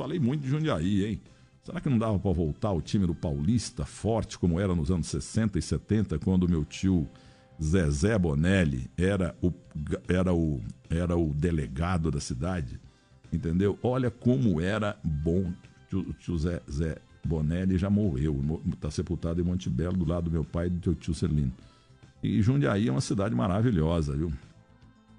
falei muito de Jundiaí, hein? Será que não dava para voltar o time do Paulista forte como era nos anos 60 e 70, quando meu tio Zezé Bonelli era o, era o, era o delegado da cidade? Entendeu? Olha como era bom. O tio Zé, Bonelli já morreu, está sepultado em Monte Belo, do lado do meu pai e do teu tio Celino. E Jundiaí é uma cidade maravilhosa, viu?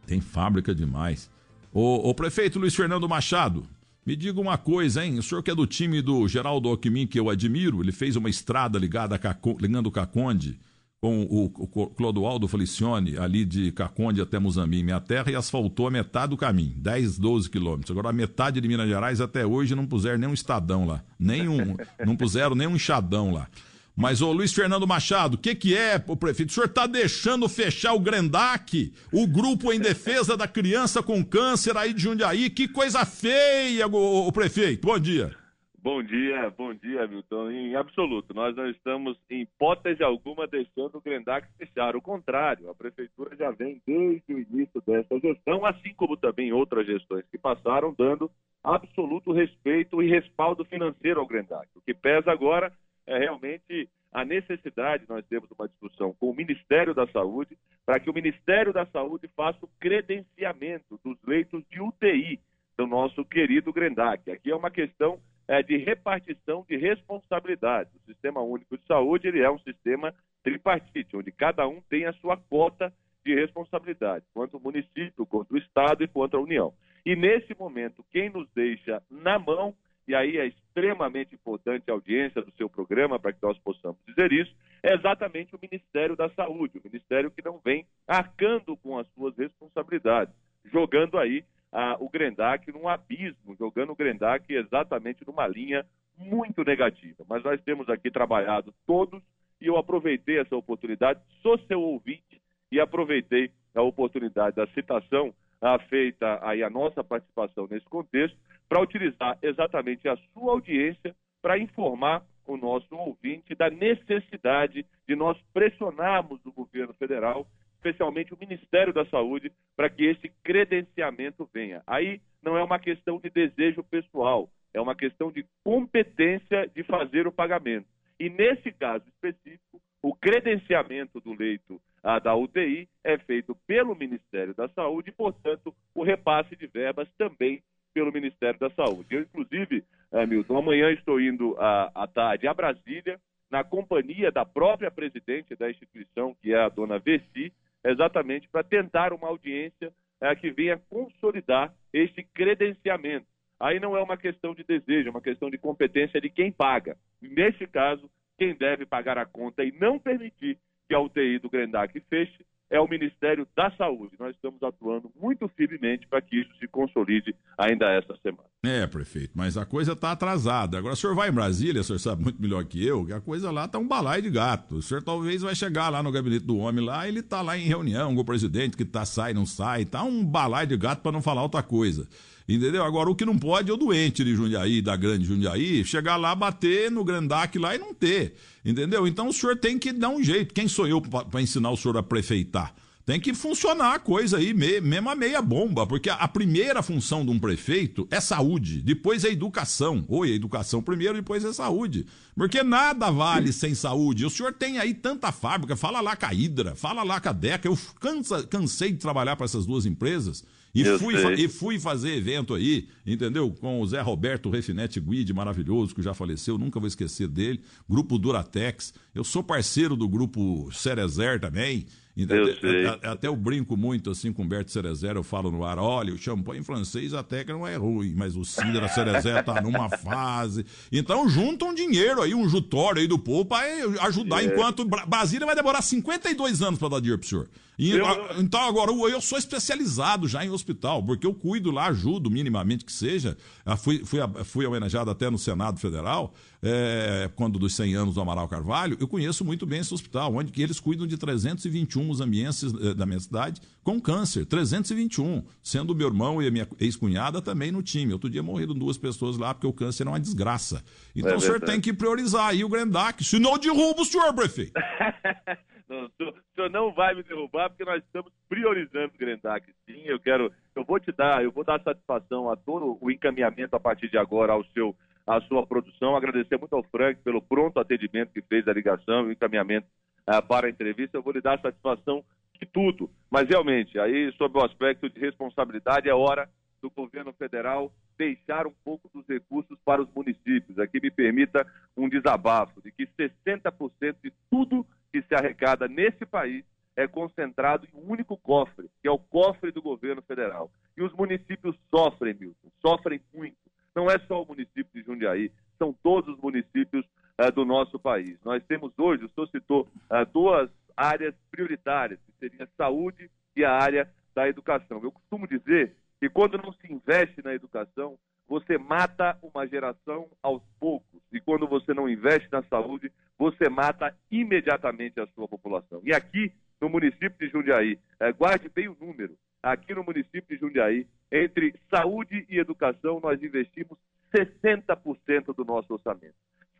Tem fábrica demais. Ô, ô prefeito Luiz Fernando Machado, me diga uma coisa, hein? O senhor que é do time do Geraldo Alckmin, que eu admiro, ele fez uma estrada ligada a Caco, ligando Caconde com o, o Clodoaldo Felicione, ali de Caconde até Muzambique, minha terra, e asfaltou a metade do caminho, 10, 12 quilômetros. Agora, a metade de Minas Gerais até hoje não puseram nem um estadão lá, nem um, não puseram nem um enxadão lá. Mas, ô Luiz Fernando Machado, o que, que é, o prefeito? O senhor está deixando fechar o Grendac, o grupo em defesa da criança com câncer aí de Jundiaí? Que coisa feia, o, o prefeito. Bom dia. Bom dia, bom dia, Milton. Em absoluto, nós não estamos, em hipótese alguma, deixando o Grendac fechar. O contrário, a Prefeitura já vem desde o início dessa gestão, assim como também outras gestões que passaram, dando absoluto respeito e respaldo financeiro ao Grendac. O que pesa agora é realmente a necessidade, nós temos uma discussão com o Ministério da Saúde, para que o Ministério da Saúde faça o credenciamento dos leitos de UTI do nosso querido Grendac. Aqui é uma questão é, de repartição de responsabilidade. O Sistema Único de Saúde ele é um sistema tripartite, onde cada um tem a sua cota de responsabilidade, quanto o município, quanto o Estado e quanto a União. E nesse momento, quem nos deixa na mão, e aí é extremamente importante a audiência do seu programa para que nós possamos dizer isso, é exatamente o Ministério da Saúde, o Ministério que não vem arcando com as suas responsabilidades, jogando aí ah, o Grendac num abismo, jogando o Grendac exatamente numa linha muito negativa. Mas nós temos aqui trabalhado todos e eu aproveitei essa oportunidade, sou seu ouvinte e aproveitei a oportunidade da citação ah, feita aí a nossa participação nesse contexto para utilizar exatamente a sua audiência para informar o nosso ouvinte da necessidade de nós pressionarmos o governo federal especialmente o Ministério da Saúde, para que esse credenciamento venha. Aí não é uma questão de desejo pessoal, é uma questão de competência de fazer o pagamento. E nesse caso específico, o credenciamento do leito ah, da UTI é feito pelo Ministério da Saúde e, portanto, o repasse de verbas também pelo Ministério da Saúde. Eu, inclusive, eh, Milton, amanhã estou indo à, à tarde a Brasília, na companhia da própria presidente da instituição, que é a dona Vessi, exatamente para tentar uma audiência é, que venha consolidar este credenciamento. Aí não é uma questão de desejo, é uma questão de competência de quem paga. Neste caso, quem deve pagar a conta e não permitir que a UTI do Grendac feche é o Ministério da Saúde. Nós estamos atuando muito firmemente para que isso se consolide ainda essa semana. É, prefeito, mas a coisa está atrasada. Agora, o senhor vai em Brasília, o senhor sabe muito melhor que eu, que a coisa lá está um balai de gato. O senhor talvez vai chegar lá no gabinete do homem lá, ele está lá em reunião com o presidente que tá sai, não sai, tá um balai de gato para não falar outra coisa. Entendeu? Agora, o que não pode é o doente de Jundiaí, da grande Jundiaí, chegar lá, bater no Grandac lá e não ter. Entendeu? Então o senhor tem que dar um jeito. Quem sou eu para ensinar o senhor a prefeitar? Tem que funcionar a coisa aí, mesmo a meia bomba, porque a primeira função de um prefeito é saúde, depois é educação. Ou é educação primeiro, depois é saúde. Porque nada vale sem saúde. O senhor tem aí tanta fábrica, fala lá com a Hidra, fala lá com a Deca. Eu cansa, cansei de trabalhar para essas duas empresas. E fui, e fui fazer evento aí, entendeu? Com o Zé Roberto Refinete Guide, maravilhoso, que já faleceu, nunca vou esquecer dele. Grupo Duratex. Eu sou parceiro do grupo Cerezer também. Até, até eu brinco muito assim com o Berto Cerezer, eu falo no ar, olha, o champanhe francês até que não é ruim, mas o Cidra Cerezer tá numa fase. Então junta um dinheiro aí, um jutório aí do povo para ajudar, é. enquanto Brasília vai demorar 52 anos para dar dinheiro pro senhor. E, eu... Então agora eu sou especializado já em hospital, porque eu cuido lá, ajudo minimamente que seja. Fui, fui, fui homenageado até no Senado Federal, é, quando dos 100 anos do Amaral Carvalho, eu conheço muito bem esse hospital, onde que eles cuidam de 321 os ambientes eh, da minha cidade com câncer, 321, sendo meu irmão e a minha ex-cunhada também no time. Outro dia morreram duas pessoas lá porque o câncer é uma desgraça. Então é o senhor tem que priorizar aí o Grendac, senão derruba o senhor, prefeito. Não, o senhor não vai me derrubar, porque nós estamos priorizando o Grendac, sim. Eu quero, eu vou te dar, eu vou dar satisfação a todo o encaminhamento a partir de agora ao seu, à sua produção. Agradecer muito ao Frank pelo pronto atendimento que fez a ligação e o encaminhamento uh, para a entrevista. Eu vou lhe dar satisfação de tudo, mas realmente, aí, sob o aspecto de responsabilidade, é hora do governo federal deixar um pouco dos recursos para os municípios. Aqui me permita um desabafo de que 60% de tudo que se arrecada nesse país é concentrado em um único cofre, que é o cofre do governo federal. E os municípios sofrem, Milton, sofrem muito. Não é só o município de Jundiaí, são todos os municípios uh, do nosso país. Nós temos hoje, o senhor citou, uh, duas áreas prioritárias, que seria a saúde e a área da educação. Eu costumo dizer que quando não se investe na educação, você mata uma geração aos poucos. E quando você não investe na saúde, você mata imediatamente a sua população. E aqui, no município de Jundiaí, é, guarde bem o número. Aqui no município de Jundiaí, entre saúde e educação, nós investimos 60% do nosso orçamento.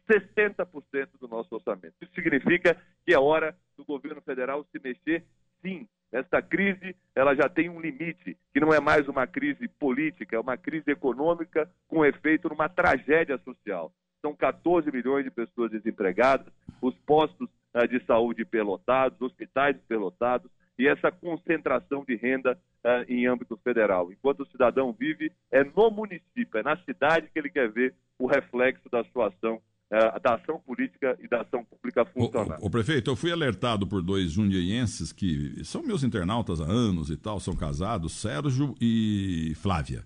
60% do nosso orçamento. Isso significa que é hora do governo federal se mexer, sim, esta crise, ela já tem um limite, que não é mais uma crise política, é uma crise econômica com efeito numa tragédia social. São 14 milhões de pessoas desempregadas, os postos uh, de saúde pelotados, hospitais pelotados, e essa concentração de renda uh, em âmbito federal. Enquanto o cidadão vive, é no município, é na cidade que ele quer ver o reflexo da sua ação da ação política e da ação pública funcionar. O, o, o, prefeito, eu fui alertado por dois jundiaienses que são meus internautas há anos e tal, são casados, Sérgio e Flávia.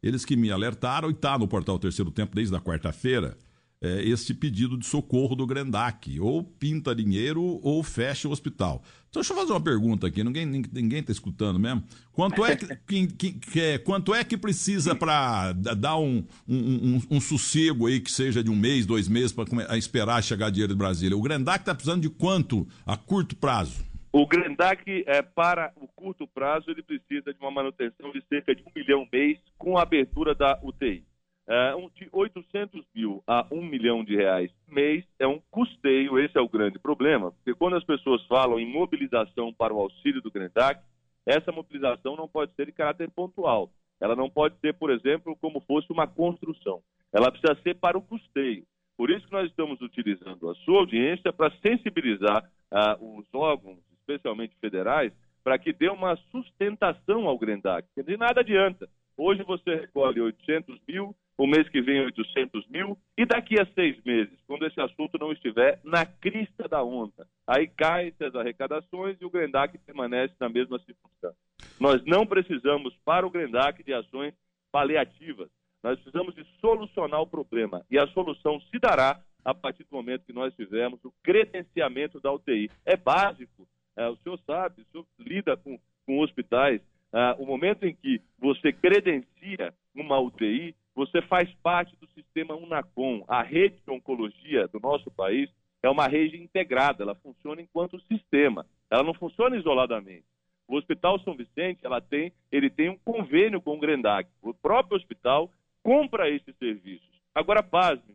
Eles que me alertaram e está no portal Terceiro Tempo desde a quarta-feira é, este pedido de socorro do Grendac, ou pinta dinheiro ou fecha o hospital. Então, deixa eu fazer uma pergunta aqui, ninguém ninguém está escutando mesmo. Quanto é que, que, que, que é, quanto é que precisa para dar um, um, um, um, sossego aí que seja de um mês, dois meses para esperar chegar dinheiro de Brasília? O Grendac está precisando de quanto a curto prazo? O Grendac, é, para o curto prazo, ele precisa de uma manutenção de cerca de um milhão mês com a abertura da UTI um, de 800 mil a 1 milhão de reais mês é um custeio, esse é o grande problema, porque quando as pessoas falam em mobilização para o auxílio do Grendac, essa mobilização não pode ser de caráter pontual. Ela não pode ser, por exemplo, como fosse uma construção. Ela precisa ser para o custeio. Por isso que nós estamos utilizando a sua audiência para sensibilizar uh, os órgãos, especialmente federais, para que dê uma sustentação ao Grendac. De nada adianta. Hoje você recolhe 800 mil, o mês que vem 800 mil, e daqui a seis meses, quando esse assunto não estiver na crista da onda, aí caem as arrecadações e o Grendac permanece na mesma circunstância. Nós não precisamos, para o Grendac, de ações paliativas. Nós precisamos de solucionar o problema. E a solução se dará a partir do momento que nós tivermos o credenciamento da UTI. É básico. É, o senhor sabe, o senhor lida com, com hospitais. É, o momento em que você credencia uma UTI, você faz parte do sistema Unacom. A rede de oncologia do nosso país é uma rede integrada, ela funciona enquanto sistema, ela não funciona isoladamente. O Hospital São Vicente, ela tem, ele tem um convênio com o Grendac. O próprio hospital compra esses serviços. Agora, pasme,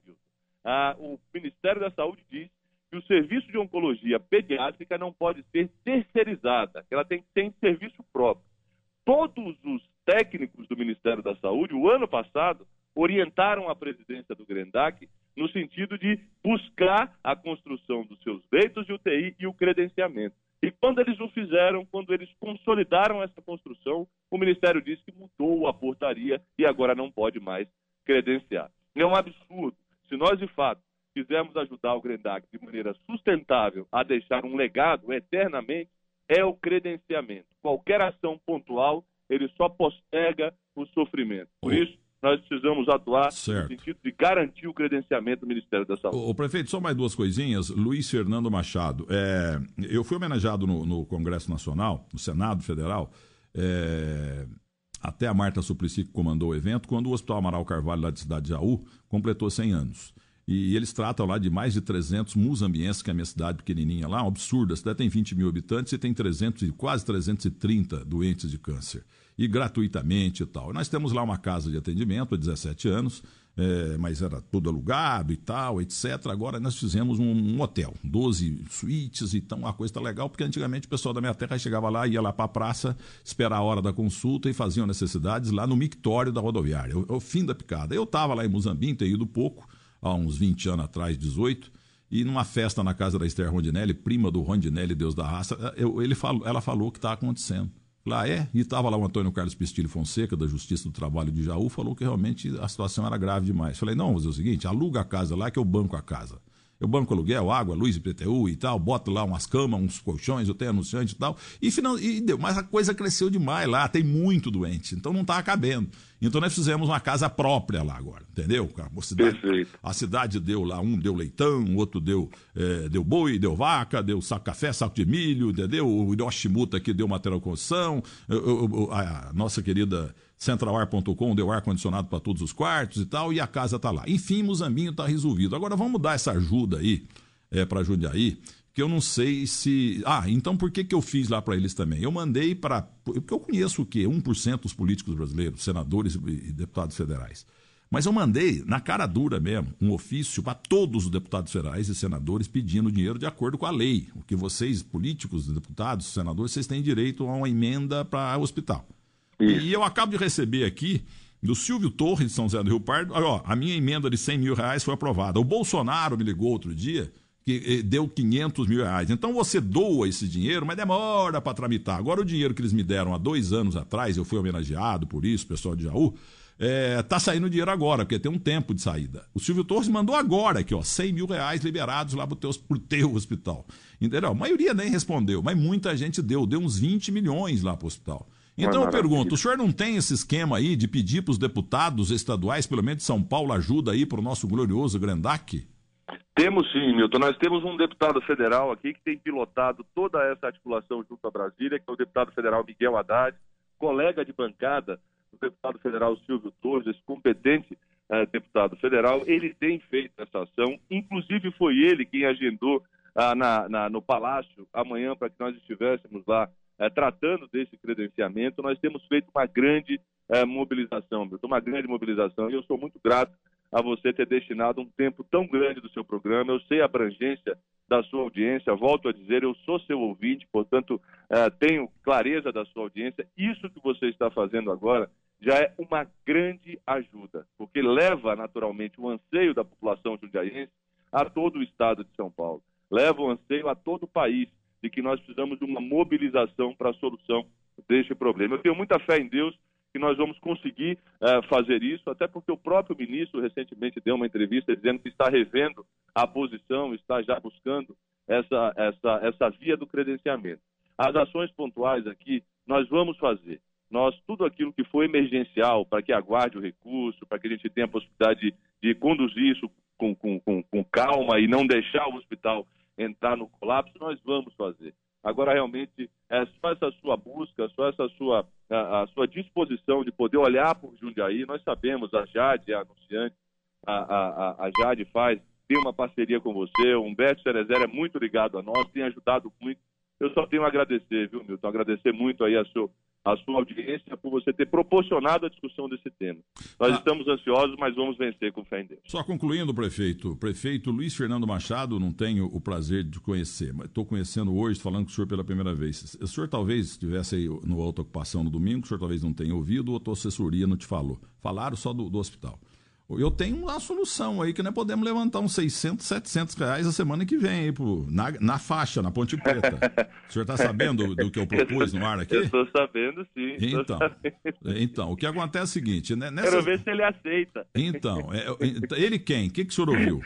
ah, o Ministério da Saúde diz que o serviço de oncologia pediátrica não pode ser terceirizada, ela tem que ter serviço próprio. Todos os técnicos do Ministério da Saúde, o ano passado, orientaram a presidência do Grendac no sentido de buscar a construção dos seus leitos de UTI e o credenciamento. E quando eles o fizeram, quando eles consolidaram essa construção, o Ministério disse que mudou a portaria e agora não pode mais credenciar. É um absurdo. Se nós, de fato, quisermos ajudar o Grendac de maneira sustentável a deixar um legado eternamente, é o credenciamento. Qualquer ação pontual ele só posterga o sofrimento. Por isso, nós precisamos atuar certo. no sentido de garantir o credenciamento do Ministério da Saúde. O, prefeito, só mais duas coisinhas. Luiz Fernando Machado, é, eu fui homenageado no, no, Congresso Nacional, no Senado Federal, é, até a Marta Suplicy que comandou o evento, quando o Hospital Amaral Carvalho, lá de Cidade de Jaú, completou 100 anos. E eles tratam lá de mais de 300 musambienses, que é a minha cidade pequenininha lá, um absurdo. A cidade tem 20 mil habitantes e tem 300, quase 330 doentes de câncer. E gratuitamente e tal. Nós temos lá uma casa de atendimento há 17 anos, é, mas era tudo alugado e tal, etc. Agora nós fizemos um, um hotel, 12 suítes, então a coisa está legal, porque antigamente o pessoal da minha terra chegava lá, ia lá para a praça, esperar a hora da consulta e faziam necessidades lá no mictório da rodoviária, o, o fim da picada. Eu estava lá em Muzambinho, tenho ido pouco, há uns 20 anos atrás, 18, e numa festa na casa da Esther Rondinelli, prima do Rondinelli, Deus da raça, eu, ele falou, ela falou o que está acontecendo. Lá é, e estava lá o Antônio Carlos Pistilho Fonseca, da Justiça do Trabalho de Jaú, falou que realmente a situação era grave demais. Falei, não, vamos fazer o seguinte, aluga a casa lá que eu banco a casa. Eu banco aluguel, água, luz, IPTU e tal, boto lá umas camas, uns colchões, eu tenho anunciante e tal. E, final, e deu, mas a coisa cresceu demais lá, tem muito doente, então não está cabendo. Então nós fizemos uma casa própria lá agora, entendeu? A cidade, Perfeito. A cidade deu lá, um deu leitão, o outro deu, é, deu boi, deu vaca, deu saco de café, saco de milho, entendeu? O Hiroshima aqui deu material de construção, a nossa querida centralar.com deu ar-condicionado para todos os quartos e tal, e a casa está lá. Enfim, Muzambinho está resolvido. Agora vamos dar essa ajuda aí é, para Jundiaí, que eu não sei se. Ah, então por que, que eu fiz lá para eles também? Eu mandei para. Porque eu conheço o quê? 1% dos políticos brasileiros, senadores e deputados federais. Mas eu mandei, na cara dura mesmo, um ofício para todos os deputados federais e senadores pedindo dinheiro de acordo com a lei. O que vocês, políticos, deputados, senadores, vocês têm direito a uma emenda para hospital. Isso. E eu acabo de receber aqui do Silvio Torres de São José do Rio Pardo, ó, a minha emenda de 100 mil reais foi aprovada. O Bolsonaro me ligou outro dia que eh, deu 500 mil reais. Então você doa esse dinheiro, mas demora para tramitar. Agora o dinheiro que eles me deram há dois anos atrás, eu fui homenageado por isso, pessoal de Jaú, é, tá saindo dinheiro agora, porque tem um tempo de saída. O Silvio Torres mandou agora aqui, ó, 100 mil reais liberados lá pro teu, pro teu hospital. Entendeu? A maioria nem respondeu, mas muita gente deu, deu uns 20 milhões lá pro hospital. Então eu pergunto, o senhor não tem esse esquema aí de pedir para os deputados estaduais, pelo menos de São Paulo, ajuda aí para o nosso glorioso Grendac? Temos sim, Milton. Nós temos um deputado federal aqui que tem pilotado toda essa articulação junto à Brasília, que é o deputado federal Miguel Haddad, colega de bancada do deputado federal Silvio Torres, esse competente eh, deputado federal. Ele tem feito essa ação, inclusive foi ele quem agendou ah, na, na, no Palácio amanhã para que nós estivéssemos lá é, tratando desse credenciamento, nós temos feito uma grande é, mobilização, uma grande mobilização, e eu sou muito grato a você ter destinado um tempo tão grande do seu programa. Eu sei a abrangência da sua audiência, volto a dizer, eu sou seu ouvinte, portanto, é, tenho clareza da sua audiência. Isso que você está fazendo agora já é uma grande ajuda, porque leva naturalmente o anseio da população jundiaense a todo o estado de São Paulo, leva o anseio a todo o país de que nós precisamos de uma mobilização para a solução deste problema. Eu tenho muita fé em Deus que nós vamos conseguir uh, fazer isso, até porque o próprio ministro recentemente deu uma entrevista dizendo que está revendo a posição, está já buscando essa, essa, essa via do credenciamento. As ações pontuais aqui nós vamos fazer. Nós, tudo aquilo que for emergencial, para que aguarde o recurso, para que a gente tenha a possibilidade de, de conduzir isso com, com, com, com calma e não deixar o hospital entrar no colapso, nós vamos fazer. Agora, realmente, é só essa sua busca, só essa sua, a, a sua disposição de poder olhar por Jundiaí. Nós sabemos, a Jade, a anunciante, a, a, a Jade faz, tem uma parceria com você, o Humberto Cerezer é muito ligado a nós, tem ajudado muito. Eu só tenho a agradecer, viu, Milton? Agradecer muito aí a sua, a sua audiência por você ter proporcionado a discussão desse tema. Nós ah. estamos ansiosos, mas vamos vencer com fé em Deus. Só concluindo, prefeito. Prefeito Luiz Fernando Machado, não tenho o prazer de conhecer, mas estou conhecendo hoje, falando com o senhor pela primeira vez. O senhor talvez estivesse aí no Alta Ocupação no domingo, o senhor talvez não tenha ouvido, ou a tua assessoria não te falou. Falaram só do, do hospital. Eu tenho uma solução aí que nós podemos levantar uns 600, 700 reais a semana que vem aí pro, na, na faixa, na Ponte Preta. o senhor está sabendo do, que eu propus no ar aqui? Eu estou sabendo, sim. Então, sabendo. então, o que acontece é o seguinte... Né, nessa... Quero ver se ele aceita. Então, é, é ele quem? O que, que o senhor ouviu?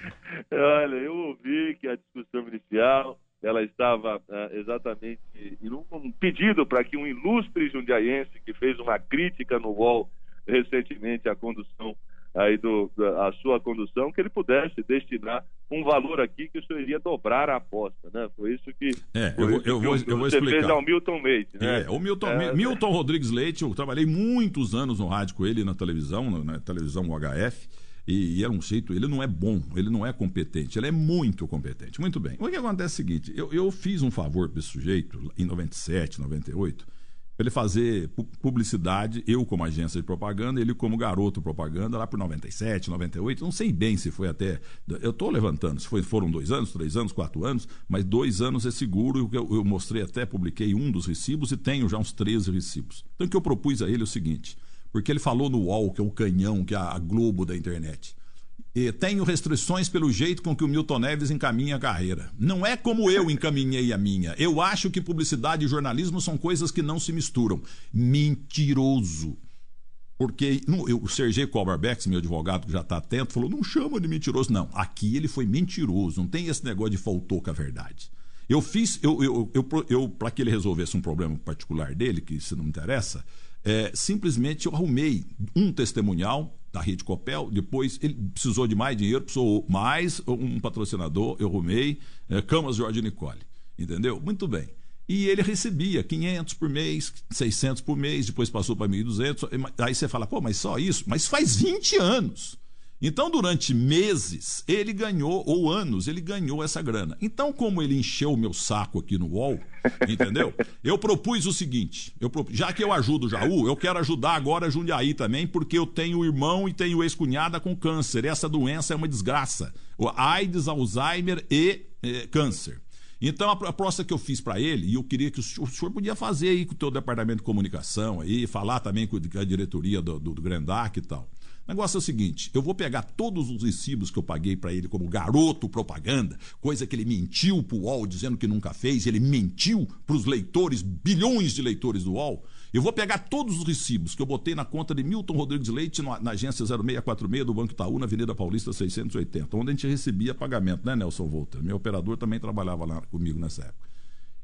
Olha, eu ouvi que a discussão inicial ela estava uh, exatamente em um pedido para que um ilustre jundiaense que fez uma crítica no UOL recentemente à condução aí do, da, a sua condução, que ele pudesse destinar um valor aqui que o senhor iria dobrar a aposta, né? Foi isso que, é, eu, eu, vou, eu vou explicar. fez ao Milton Leite, né? É, o Milton, é, Milton Rodrigues Leite, eu trabalhei muitos anos no rádio com ele na televisão, na televisão UHF, e, e era um jeito, ele não é bom, ele não é competente, ele é muito competente. Muito bem. O que acontece é o seguinte, eu, eu fiz um favor para esse sujeito em 97, 98, ele fazer publicidade, eu como agência de propaganda, ele como garoto propaganda, lá por 97, 98, não sei bem se foi até. Eu estou levantando, se foi, foram dois anos, três anos, quatro anos, mas dois anos é seguro. Eu, eu mostrei até, publiquei um dos recibos e tenho já uns 13 recibos. Então o que eu propus a ele é o seguinte: porque ele falou no UOL, que é o canhão, que é a Globo da internet. E tenho restrições pelo jeito com que o Milton Neves encaminha a carreira. Não é como eu encaminhei a minha. Eu acho que publicidade e jornalismo são coisas que não se misturam. Mentiroso. Porque não, eu, o Sergei Koberbeck, meu advogado que já está atento, falou: não chama de mentiroso. Não, aqui ele foi mentiroso. Não tem esse negócio de faltou com a verdade. Eu fiz, eu, eu, eu, eu para que ele resolvesse um problema particular dele, que isso não me interessa, é, simplesmente eu arrumei um testemunhal da Rede Copel, depois ele precisou de mais dinheiro, precisou mais um patrocinador, eu arrumei, é, Camas Jorge Nicole, entendeu? Muito bem. E ele recebia 500 por mês, 600 por mês, depois passou para 1.200. Aí você fala, pô, mas só isso? Mas faz 20 anos. Então, durante meses, ele ganhou, ou anos, ele ganhou essa grana. Então, como ele encheu o meu saco aqui no UOL, entendeu? Eu propus o seguinte: eu propus, já que eu ajudo o Jaú, eu quero ajudar agora a Jundiaí também, porque eu tenho irmão e tenho ex-cunhada com câncer. Essa doença é uma desgraça. O AIDS, Alzheimer e eh, câncer. Então, a proposta que eu fiz para ele, e eu queria que o senhor, o senhor, podia fazer aí com o teu departamento de comunicação, aí, falar também com a diretoria do, do, do Grendac e tal. O negócio é o seguinte: eu vou pegar todos os recibos que eu paguei para ele como garoto propaganda, coisa que ele mentiu para o UOL dizendo que nunca fez, ele mentiu para os leitores, bilhões de leitores do UOL. Eu vou pegar todos os recibos que eu botei na conta de Milton Rodrigues Leite na, na agência 0646 do Banco Itaú, na Avenida Paulista 680, onde a gente recebia pagamento, né, Nelson Volta? Meu operador também trabalhava lá comigo nessa época.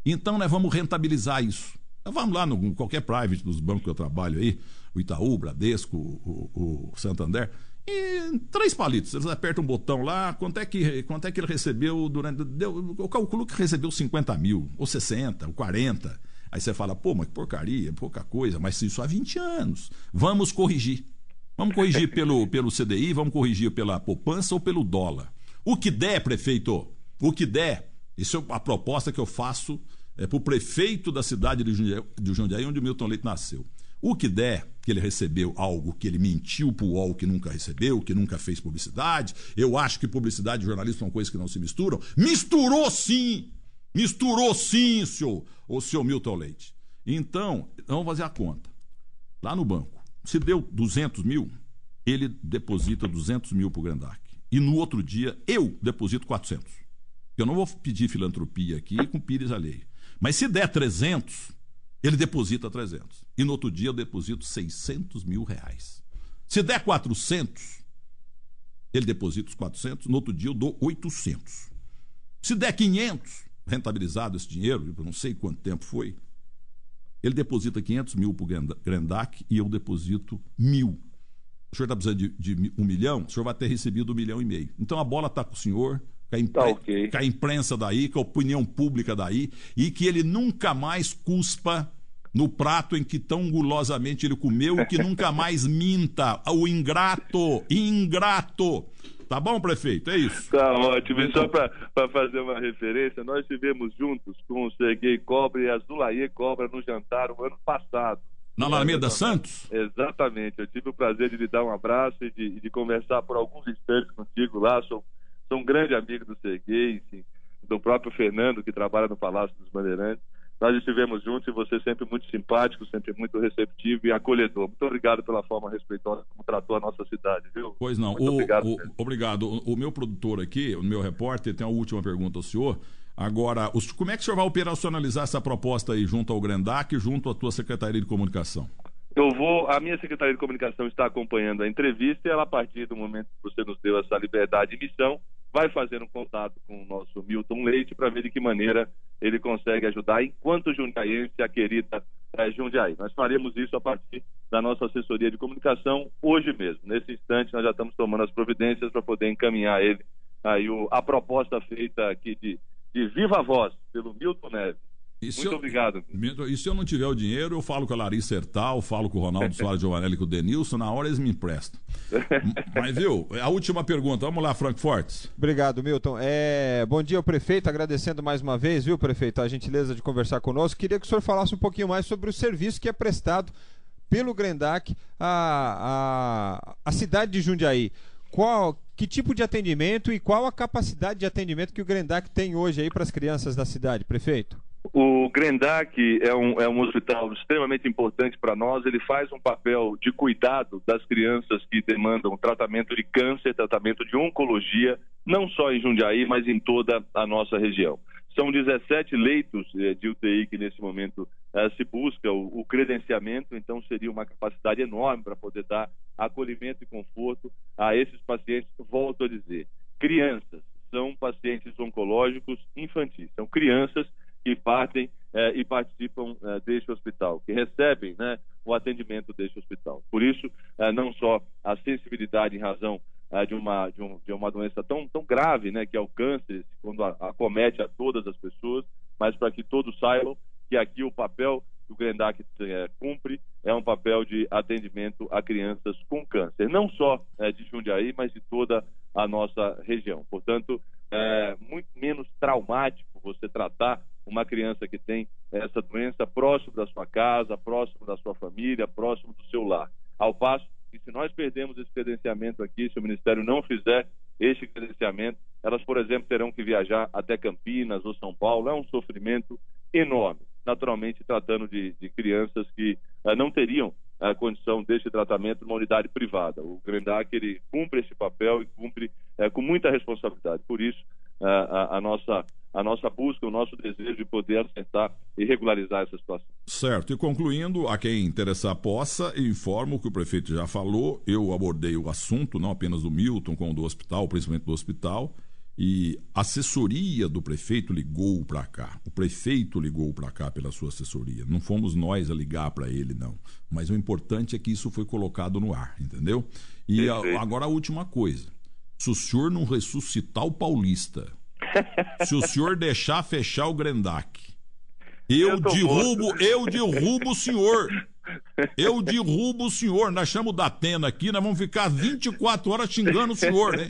Então, nós vamos rentabilizar isso. Vamos lá no qualquer private dos bancos que eu trabalho aí, o Itaú, o Bradesco, o, o Santander, e três palitos. Eles apertam um botão lá, quanto é que, quanto é que ele recebeu durante. Deu, eu calculo que recebeu 50 mil, ou 60, ou 40. Aí você fala, pô, mas que porcaria, pouca coisa, mas isso há 20 anos. Vamos corrigir. Vamos corrigir pelo, pelo CDI, vamos corrigir pela poupança ou pelo dólar. O que der, prefeito, o que der. Isso é a proposta que eu faço é, para o prefeito da cidade de Jundiaí, de Jundiaí, onde o Milton Leite nasceu. O que der, que ele recebeu algo que ele mentiu para o UOL que nunca recebeu, que nunca fez publicidade. Eu acho que publicidade e jornalismo são coisas que não se misturam. Misturou sim! Misturou sim, senhor, o senhor Milton Leite. Então, vamos fazer a conta. Lá no banco, se deu 200 mil, ele deposita 200 mil para o Grandac. E no outro dia, eu deposito 400. Eu não vou pedir filantropia aqui com pires alheio. Mas se der 300, ele deposita 300. E no outro dia eu deposito 600 mil reais. Se der 400, ele deposita os 400. No outro dia eu dou 800. Se der 500, rentabilizado esse dinheiro, eu não sei quanto tempo foi, ele deposita 500 mil para o Grendac e eu deposito mil. O senhor está precisando de, de, um milhão, o senhor vai ter recebido um milhão e meio. Então a bola está com o senhor, com a, impre... tá okay. com a imprensa daí, com a opinião pública daí, e que ele nunca mais cuspa no prato em que tão gulosamente ele comeu e que nunca mais minta. O ingrato, ingrato. Tá bom, prefeito? É isso. Tá ótimo. E só para fazer uma referência, nós estivemos juntos com o Serguei Cobra e a Zulaie Cobra no jantar o ano passado. Na Alameda Santos? Exatamente. Eu tive o prazer de lhe dar um abraço e de, de conversar por alguns instantes contigo lá. Sou Sou um grande amigo do Serguei, do próprio Fernando, que trabalha no Palácio dos Bandeirantes. Nós estivemos juntos e você sempre muito simpático, sempre muito receptivo e acolhedor. Muito obrigado pela forma respeitosa como tratou a nossa cidade, viu? Pois não. O, obrigado. O, obrigado. O, o, meu produtor aqui, o meu repórter, tem a última pergunta ao senhor. Agora, os, como é que o senhor vai operacionalizar essa proposta aí junto ao Grendac e junto à tua Secretaria de Comunicação? Eu vou, a minha Secretaria de Comunicação está acompanhando a entrevista e ela, a partir do momento que você nos deu essa liberdade de missão, vai fazer um contato com o nosso Milton Leite para ver de que maneira ele consegue ajudar, enquanto jundiaense, a querida é, Jundiaí. Nós faremos isso a partir da nossa assessoria de comunicação hoje mesmo. Nesse instante, nós já estamos tomando as providências para poder encaminhar ele aí o, a proposta feita aqui de, de viva voz pelo Milton Neves Muito eu, obrigado. E se eu não tiver o dinheiro, eu falo com a Larissa Hertal, falo com o Ronaldo Soares Giovanelli, com o Denilson, na hora eles me emprestam. Mas viu, a última pergunta, vamos lá, Frank Fortes. Obrigado, Milton. É... Bom dia ao prefeito, agradecendo mais uma vez, viu, prefeito, a gentileza de conversar conosco. Queria que o senhor falasse um pouquinho mais sobre o serviço que é prestado pelo Grendac à, à, à cidade de Jundiaí. Qual, que tipo de atendimento e qual a capacidade de atendimento que o Grendac tem hoje aí para as crianças da cidade, prefeito? O Grendac é um, é um hospital extremamente importante para nós. Ele faz um papel de cuidado das crianças que demandam tratamento de câncer, tratamento de oncologia, não só em Jundiaí, mas em toda a nossa região. São 17 leitos eh, de UTI que nesse momento eh, se busca o, o credenciamento, então seria uma capacidade enorme para poder dar acolhimento e conforto a esses pacientes. Volto a dizer, crianças são pacientes oncológicos infantis, são crianças que partem eh, e participam eh, deste hospital, que recebem né, o atendimento deste hospital. Por isso, eh, não só a sensibilidade em razão de, uma, de, um, de, uma doença tão, tão grave, né, que é o câncer, quando acomete a todas as pessoas, mas para que todos saibam que aqui o papel que o Grendac cumpre é um papel de atendimento a crianças com câncer, não só de Jundiaí, mas de toda a nossa região. Portanto, é muito menos traumático você tratar uma criança que tem essa doença próximo da sua casa, próximo da sua família, próximo do seu lar. Ao passo que se nós perdemos esse credenciamento aqui, se o Ministério não fizer este credenciamento, elas, por exemplo, terão que viajar até Campinas ou São Paulo. É um sofrimento enorme. Naturalmente, tratando de, de crianças que uh, não teriam a condição deste tratamento numa unidade privada. O Grendac, ele cumpre esse papel e cumpre uh, com muita responsabilidade. Por isso, a, a nossa a nossa busca, o nosso desejo de poder acertar e regularizar essa situação. Certo. E concluindo, a quem interessar possa, informo que o prefeito já falou, eu abordei o assunto, não apenas do Milton, como do hospital, principalmente do hospital, e a assessoria do prefeito ligou para cá. O prefeito ligou para cá pela sua assessoria. Não fomos nós a ligar para ele, não. Mas o importante é que isso foi colocado no ar, entendeu? E a, agora a última coisa. Se o senhor não ressuscitar o Paulista se o senhor deixar fechar o Grendac, eu, eu derrubo, morto. eu derrubo o senhor. Eu derrubo o senhor. Nós chamamos da Atena aqui, nós vamos ficar 24 horas xingando o senhor, né?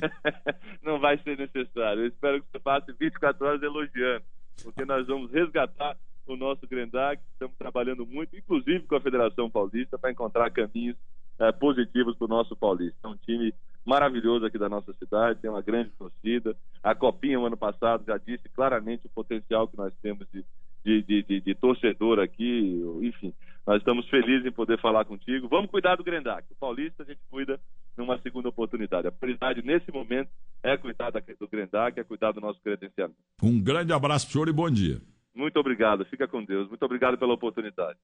Não vai ser necessário. Eu espero que você passe 24 horas elogiando, porque nós vamos resgatar o nosso Grendac. Estamos trabalhando muito, inclusive com a Federação Paulista, para encontrar caminhos é, positivos para o nosso Paulista. É um time maravilhoso aqui da nossa cidade, tem uma grande torcida. A Copinha, o ano passado, já disse claramente o potencial que nós temos de, de, de, de, de torcedor aqui. Enfim, nós estamos felizes em poder falar contigo. Vamos cuidar do Grendac. O Paulista a gente cuida numa segunda oportunidade. A prioridade nesse momento é cuidar do Grendac, é cuidar do nosso credenciamento. Um grande abraço para o senhor e bom dia. Muito obrigado. Fica com Deus. Muito obrigado pela oportunidade.